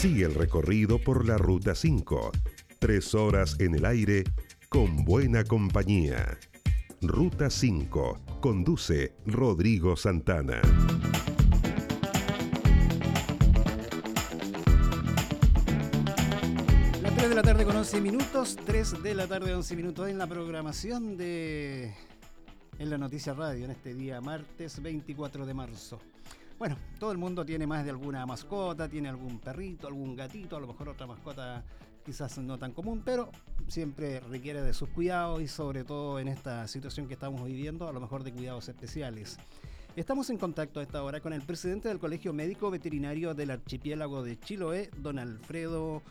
Sigue el recorrido por la Ruta 5. Tres horas en el aire con buena compañía. Ruta 5. Conduce Rodrigo Santana. Las 3 de la tarde con 11 minutos. 3 de la tarde 11 minutos en la programación de... En la Noticia Radio en este día martes 24 de marzo. Bueno, todo el mundo tiene más de alguna mascota, tiene algún perrito, algún gatito, a lo mejor otra mascota quizás no tan común, pero siempre requiere de sus cuidados y sobre todo en esta situación que estamos viviendo, a lo mejor de cuidados especiales. Estamos en contacto a esta hora con el presidente del Colegio Médico Veterinario del Archipiélago de Chiloé, don Alfredo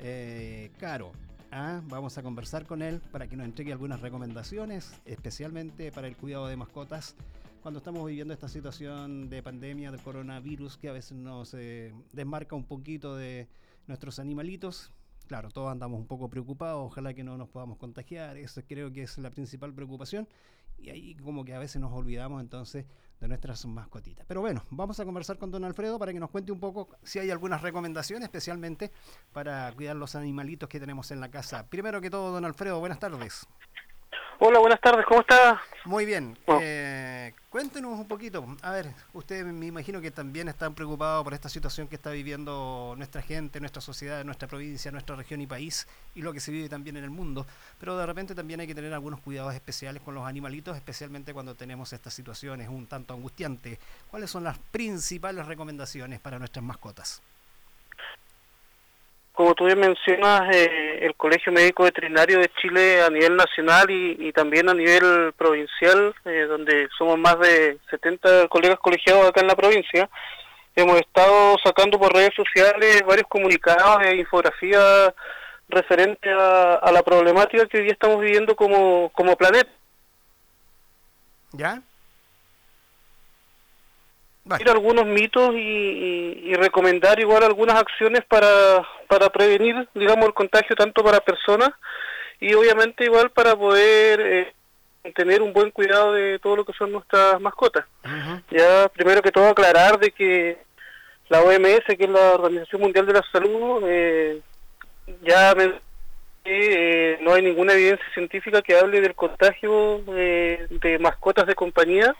eh, Caro. Ah, vamos a conversar con él para que nos entregue algunas recomendaciones, especialmente para el cuidado de mascotas cuando estamos viviendo esta situación de pandemia del coronavirus que a veces nos eh, desmarca un poquito de nuestros animalitos. Claro, todos andamos un poco preocupados, ojalá que no nos podamos contagiar, eso creo que es la principal preocupación y ahí como que a veces nos olvidamos entonces de nuestras mascotitas. Pero bueno, vamos a conversar con don Alfredo para que nos cuente un poco si hay algunas recomendaciones especialmente para cuidar los animalitos que tenemos en la casa. Primero que todo, don Alfredo, buenas tardes. Hola, buenas tardes, ¿cómo está? Muy bien. Oh. Eh, cuéntenos un poquito. A ver, usted me imagino que también están preocupados por esta situación que está viviendo nuestra gente, nuestra sociedad, nuestra provincia, nuestra región y país y lo que se vive también en el mundo. Pero de repente también hay que tener algunos cuidados especiales con los animalitos, especialmente cuando tenemos estas situaciones un tanto angustiantes. ¿Cuáles son las principales recomendaciones para nuestras mascotas? Como tú bien mencionas, eh, el Colegio Médico Veterinario de Chile a nivel nacional y, también a nivel provincial, eh, donde somos más de 70 colegas colegiados acá en la provincia, hemos estado sacando por redes sociales varios comunicados e infografías referentes a, la problemática que hoy estamos viviendo como, como planeta. ¿Ya? Algunos mitos y, recomendar igual algunas acciones para, para prevenir, digamos, el contagio tanto para personas y obviamente igual para poder eh, tener un buen cuidado de todo lo que son nuestras mascotas. Ya primero que todo aclarar de que la OMS, que es la Organización Mundial de la Salud, eh, ya eh, no hay ninguna evidencia científica que hable del contagio de mascotas de compañía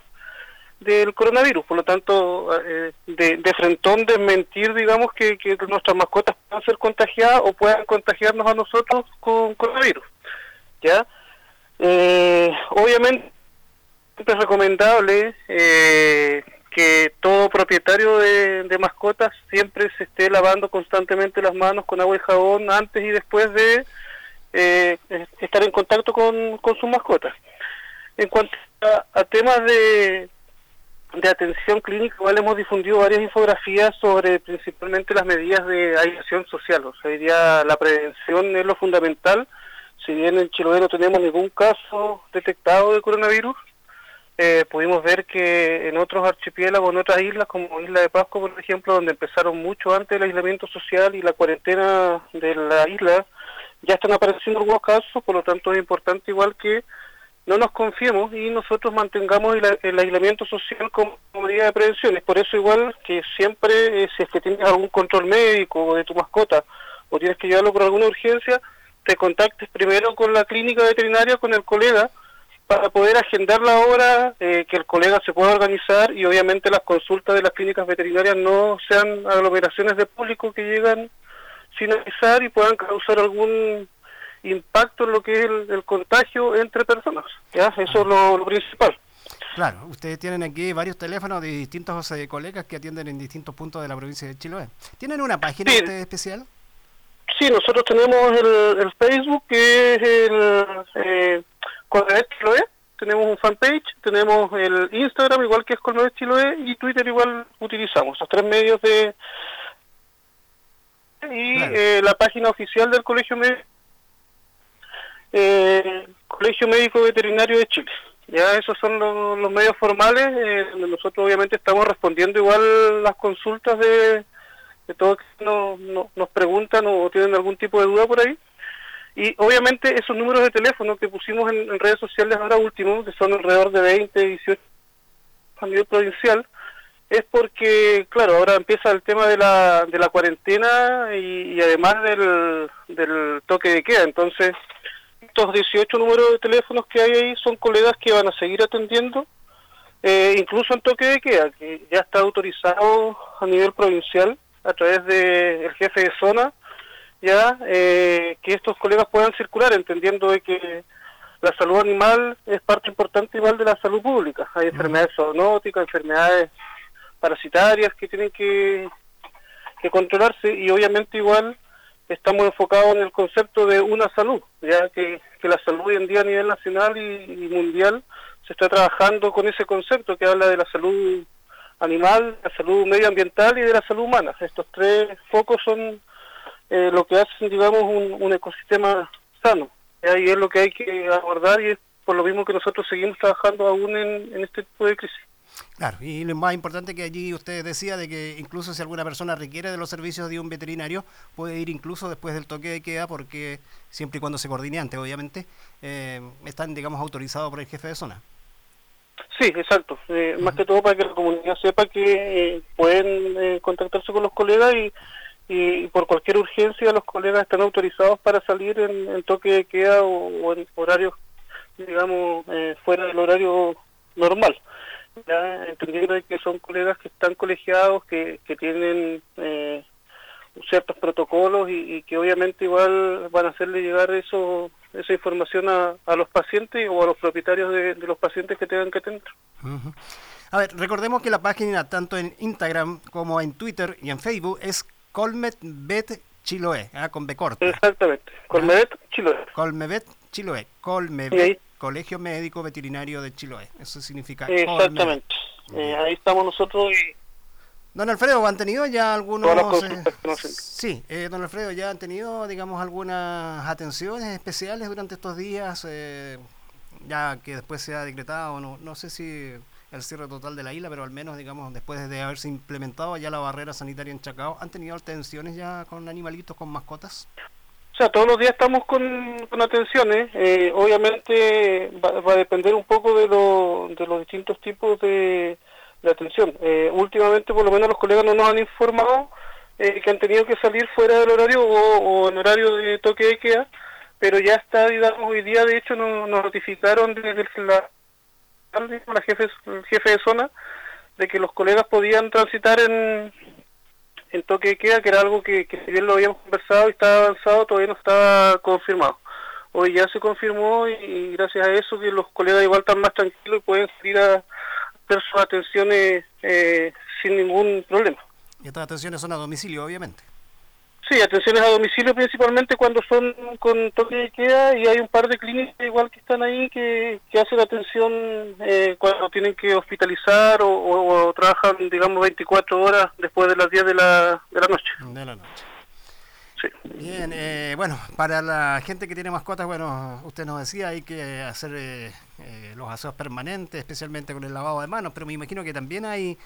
del coronavirus. Por lo tanto, eh, de, de frentón desmentir, digamos, que, que nuestras mascotas puedan ser contagiadas o puedan contagiarnos a nosotros con coronavirus. ¿Ya? Eh, obviamente, es recomendable eh, que todo propietario de, mascotas siempre se esté lavando constantemente las manos con agua y jabón antes y después de eh, estar en contacto con, con sus mascotas. En cuanto a temas de, de atención clínica, igual hemos difundido varias infografías sobre principalmente las medidas de aislación social. O sea, día la prevención es lo fundamental. Si bien en Chiloé no tenemos ningún caso detectado de coronavirus, eh, pudimos ver que en otros archipiélagos, en otras islas, como Isla de Pascua, por ejemplo, donde empezaron mucho antes el aislamiento social y la cuarentena de la isla, ya están apareciendo algunos casos, por lo tanto es importante igual que no nos confiemos y nosotros mantengamos el, aislamiento social como medida de prevención. Es por eso igual que siempre, eh, si es que tienes algún control médico de tu mascota o tienes que llevarlo por alguna urgencia, te contactes primero con la clínica veterinaria, con el colega, para poder agendar la hora, eh, que el colega se pueda organizar y obviamente las consultas de las clínicas veterinarias no sean aglomeraciones de público que llegan sin avisar y puedan causar algún impacto en lo que es el, contagio entre personas. ¿ya? Eso es lo, principal. Claro, ustedes tienen aquí varios teléfonos de distintos eh, colegas que atienden en distintos puntos de la provincia de Chiloé. ¿Tienen una página especial? Sí, nosotros tenemos el, Facebook, que es el eh, Chiloé, tenemos un fanpage, tenemos el Instagram, igual que es Colmedet Chiloé, y Twitter igual utilizamos, los tres medios de... Y eh, la página oficial del Colegio Médico eh, Colegio Médico Veterinario de Chile. Ya esos son los, medios formales, eh, donde nosotros obviamente estamos respondiendo igual las consultas de, de todos que nos, nos preguntan o tienen algún tipo de duda por ahí. Y obviamente esos números de teléfono que pusimos en, redes sociales ahora último, que son alrededor de 20, 18 a nivel provincial, es porque, claro, ahora empieza el tema de la, de la cuarentena y, además del, del toque de queda. Entonces, estos 18 números de teléfonos que hay ahí son colegas que van a seguir atendiendo, eh, incluso en toque de queda, que ya está autorizado a nivel provincial a través del jefe de zona, ya eh, que estos colegas puedan circular, entendiendo de que la salud animal es parte importante igual de la salud pública. Hay enfermedades zoonóticas, enfermedades parasitarias que tienen que, que controlarse y obviamente igual estamos enfocados en el concepto de una salud, ya que, la salud hoy en día a nivel nacional y, mundial se está trabajando con ese concepto que habla de la salud animal, la salud medioambiental y de la salud humana. Estos tres focos son eh, lo que hacen, digamos, un, ecosistema sano. Y es lo que hay que abordar y es por lo mismo que nosotros seguimos trabajando aún en este tipo de crisis. Claro, y lo más importante que allí usted decía de que incluso si alguna persona requiere de los servicios de un veterinario, puede ir incluso después del toque de queda, porque siempre y cuando se coordine antes, obviamente, eh, están, digamos, autorizados por el jefe de zona. Sí, exacto. Eh, más que todo para que la comunidad sepa que eh, pueden contactarse con los colegas y, y, por cualquier urgencia los colegas están autorizados para salir en, toque de queda o, o en horarios, digamos, fuera del horario normal ya entendiendo que son colegas que están colegiados, que, que tienen eh, ciertos protocolos y, que obviamente igual van a hacerle llegar eso esa información a, a los pacientes o a los propietarios de, los pacientes que tengan que atender. A ver, recordemos que la página tanto en Instagram como en Twitter y en Facebook es Colmebet Chiloé, ¿ah? con B corta. Exactamente, Colmebet Chiloé. Colmebet Chiloé, Colmebet Colegio Médico Veterinario de Chiloé. Eso significa. Exactamente. Eh, ahí estamos nosotros y. Don Alfredo, ¿han tenido ya algunos... Eh, sí, eh, don Alfredo, ¿ya han tenido, digamos, algunas atenciones especiales durante estos días? ya que después se ha decretado, no, no sé si el cierre total de la isla, pero al menos, digamos, después de haberse implementado ya la barrera sanitaria en Chacao, ¿han tenido atenciones ya con animalitos, con mascotas? O sea, todos los días estamos con, con atenciones. Eh, obviamente va, a depender un poco de, lo, de los distintos tipos de, atención. Eh, últimamente, por lo menos, los colegas no nos han informado eh, que han tenido que salir fuera del horario o, en horario de toque de queda, pero ya está, digamos, hoy día, de hecho, nos, notificaron desde la, la jefe, el jefe de zona de que los colegas podían transitar en, en toque de queda, que era algo que, si bien lo habíamos conversado y estaba avanzado, todavía no estaba confirmado. Hoy ya se confirmó y, gracias a eso que los colegas igual están más tranquilos y pueden salir a hacer sus atenciones eh, sin ningún problema. Y estas atenciones son a domicilio, obviamente. Sí, atenciones a domicilio principalmente cuando son con toque de queda y hay un par de clínicas igual que están ahí que, que hacen atención eh, cuando tienen que hospitalizar o, trabajan, digamos, 24 horas después de las 10 de la, de la noche. De la noche. Bien, eh, bueno, para la gente que tiene mascotas, bueno, usted nos decía, hay que hacer eh, eh, los aseos permanentes, especialmente con el lavado de manos, pero me imagino que también hay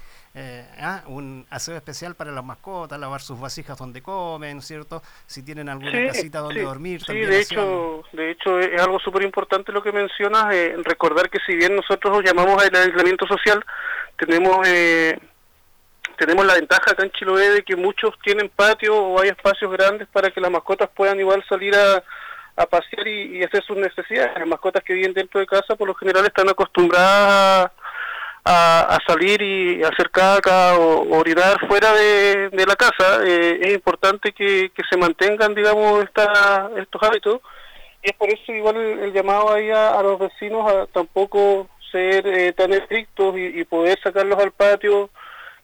ah, un aseo especial para las mascotas, lavar sus vasijas donde comen, ¿cierto? Si tienen alguna casita donde dormir. Sí, de hecho, de hecho es algo súper importante lo que mencionas, recordar que si bien nosotros llamamos al aislamiento social, tenemos tenemos la ventaja acá en Chiloé de que muchos tienen patio o hay espacios grandes para que las mascotas puedan igual salir a, pasear y, hacer sus necesidades. Las mascotas que viven dentro de casa por lo general están acostumbradas a, salir y hacer caca o, orinar fuera de, la casa. Eh, es importante que, se mantengan, digamos, esta, estos hábitos. Y es por eso igual el, llamado ahí a, los vecinos a tampoco ser eh, tan estrictos y poder sacarlos al patio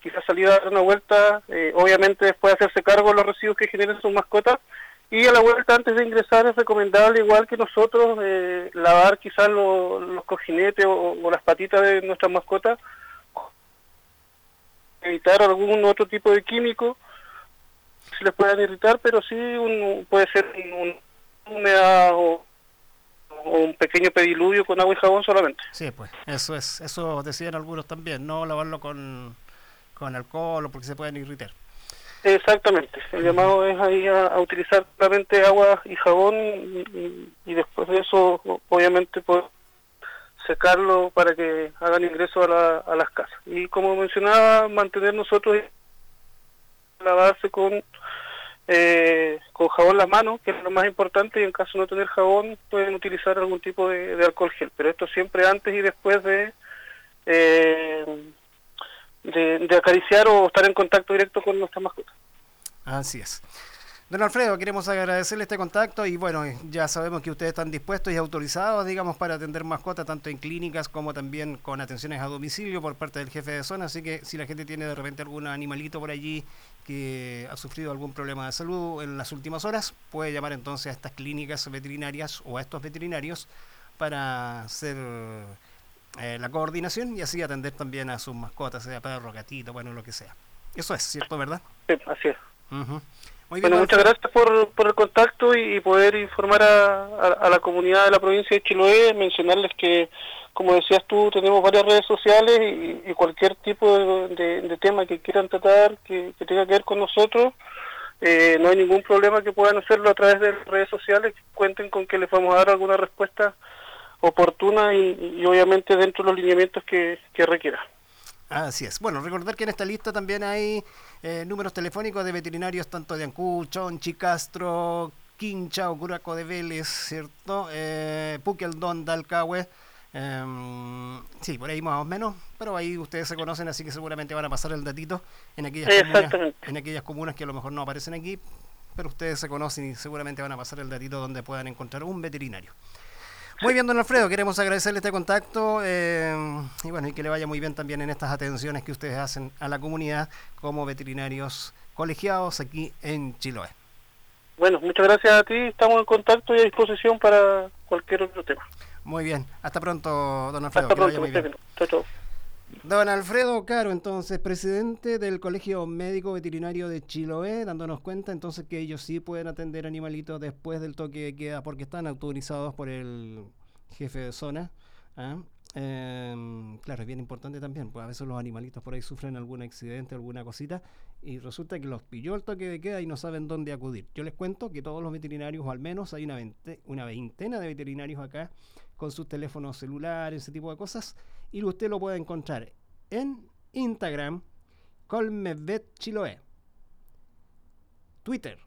quizás salir a dar una vuelta, eh, obviamente después de hacerse cargo de los residuos que generen sus mascotas, y a la vuelta antes de ingresar es recomendable, igual que nosotros, eh, lavar quizás los cojinetes o, las patitas de nuestras mascotas, evitar algún otro tipo de químico, si les puedan irritar, pero sí un, puede ser un, humedad o, o un pequeño pediluvio con agua y jabón solamente. Sí, pues eso es, eso decían algunos también, no lavarlo con con alcohol o porque se pueden irritar. Exactamente, el llamado es ahí a, utilizar solamente agua y jabón y, después de eso obviamente poder secarlo para que hagan ingreso a, a las casas. Y como mencionaba, mantener nosotros la base con eh, con jabón las manos, que es lo más importante, y en caso de no tener jabón pueden utilizar algún tipo de, alcohol gel, pero esto siempre antes y después de, eh, de, acariciar o estar en contacto directo con nuestra mascota. Así es. Don Alfredo, queremos agradecerle este contacto y bueno, ya sabemos que ustedes están dispuestos y autorizados, digamos, para atender mascotas tanto en clínicas como también con atenciones a domicilio por parte del jefe de zona, así que si la gente tiene de repente algún animalito por allí que ha sufrido algún problema de salud en las últimas horas, puede llamar entonces a estas clínicas veterinarias o a estos veterinarios para hacer eh, la coordinación y así atender también a sus mascotas, sea perro, gatito, bueno, lo que sea. Eso es, ¿cierto, verdad? Sí, así es bueno, muchas gracias por, por el contacto y, poder informar a, la comunidad de la provincia de Chiloé, mencionarles que, como decías tú, tenemos varias redes sociales y, cualquier tipo de, tema que quieran tratar, que, tenga que ver con nosotros, eh, no hay ningún problema que puedan hacerlo a través de redes sociales, cuenten con que les vamos a dar alguna respuesta oportuna y, obviamente dentro de los lineamientos que, que requiera. Así es. Bueno, recordar que en esta lista también hay eh, números telefónicos de veterinarios tanto de Ancú, Chonchi, Castro, Quincha o Curaco de Vélez, ¿cierto? Eh, Puqueldón, Dalcahue. Em, sí, por ahí más o menos, pero ahí ustedes se conocen, así que seguramente van a pasar el datito en aquellas, comunas, en aquellas comunas que a lo mejor no aparecen aquí, pero ustedes se conocen y seguramente van a pasar el datito donde puedan encontrar un veterinario. Muy bien, don Alfredo, queremos agradecerle este contacto eh, y bueno, y que le vaya muy bien también en estas atenciones que ustedes hacen a la comunidad como veterinarios colegiados aquí en Chiloé. Bueno, muchas gracias a ti, estamos en contacto y a disposición para cualquier otro tema. Muy bien, hasta pronto, don Alfredo. Hasta pronto, chao, chao. Don Alfredo Caro, entonces, presidente del Colegio Médico Veterinario de Chiloé, dándonos cuenta entonces que ellos sí pueden atender animalitos después del toque de queda porque están autorizados por el jefe de zona. Em, claro, es bien importante también, pues a veces los animalitos por ahí sufren algún accidente, alguna cosita, y resulta que los pilló el toque de queda y no saben dónde acudir. Yo les cuento que todos los veterinarios, o al menos hay una, una veintena de veterinarios acá, con sus teléfonos celulares, ese tipo de cosas, y usted lo puede encontrar en Instagram, Colmevet Chiloé, Twitter,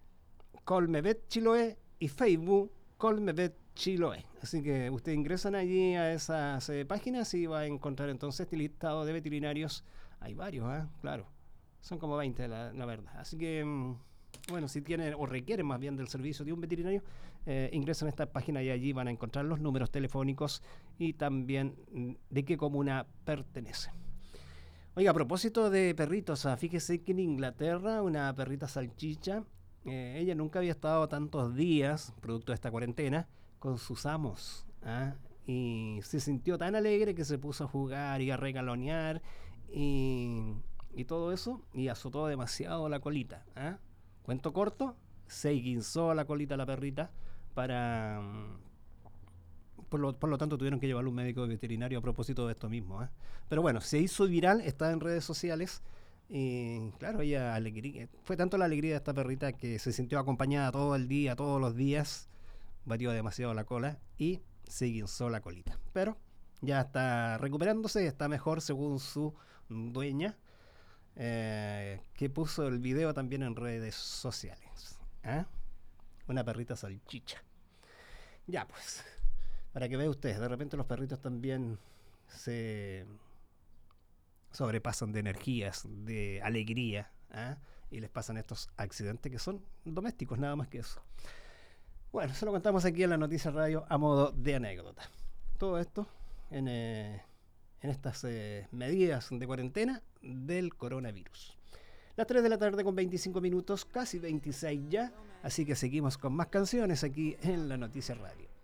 Colmevet Chiloé y Facebook, Colmevet Chiloé. Así que usted ingresan allí a esas eh, páginas y va a encontrar entonces este listado de veterinarios. Hay varios, ¿eh? claro. Son como 20, la, la verdad. Así que, mm, bueno, si tienen o requieren más bien del servicio de un veterinario, eh, ingresan a esta página y allí van a encontrar los números telefónicos y también mm, de qué comuna pertenece. Oiga, a propósito de perritos, ah, fíjese que en Inglaterra una perrita salchicha, eh, ella nunca había estado tantos días, producto de esta cuarentena, con sus amos. ¿ah? Y se sintió tan alegre que se puso a jugar y a regalonear y, y todo eso, y azotó demasiado la colita. ¿ah? Cuento corto, se guinzó la colita la perrita para... Por lo, por lo, tanto, tuvieron que llevarlo un médico veterinario a propósito de esto mismo. ¿eh? Pero bueno, se hizo viral, está en redes sociales. Y claro, ella alegría, fue tanto la alegría de esta perrita que se sintió acompañada todo el día, todos los días. Batió demasiado la cola y se guinzó la colita. Pero ya está recuperándose, está mejor según su dueña, eh, que puso el video también en redes sociales. ¿eh? Una perrita salchicha. Ya, pues, para que vea usted, de repente los perritos también se sobrepasan de energías, de alegría, ¿ah? y les pasan estos accidentes que son domésticos, nada más que eso. Bueno, se lo contamos aquí en la Noticia Radio a modo de anécdota. Todo esto en, eh, en estas eh, medidas de cuarentena del coronavirus. Las 3 de la tarde con 25 minutos, casi 26 ya, así que seguimos con más canciones aquí en la Noticia Radio.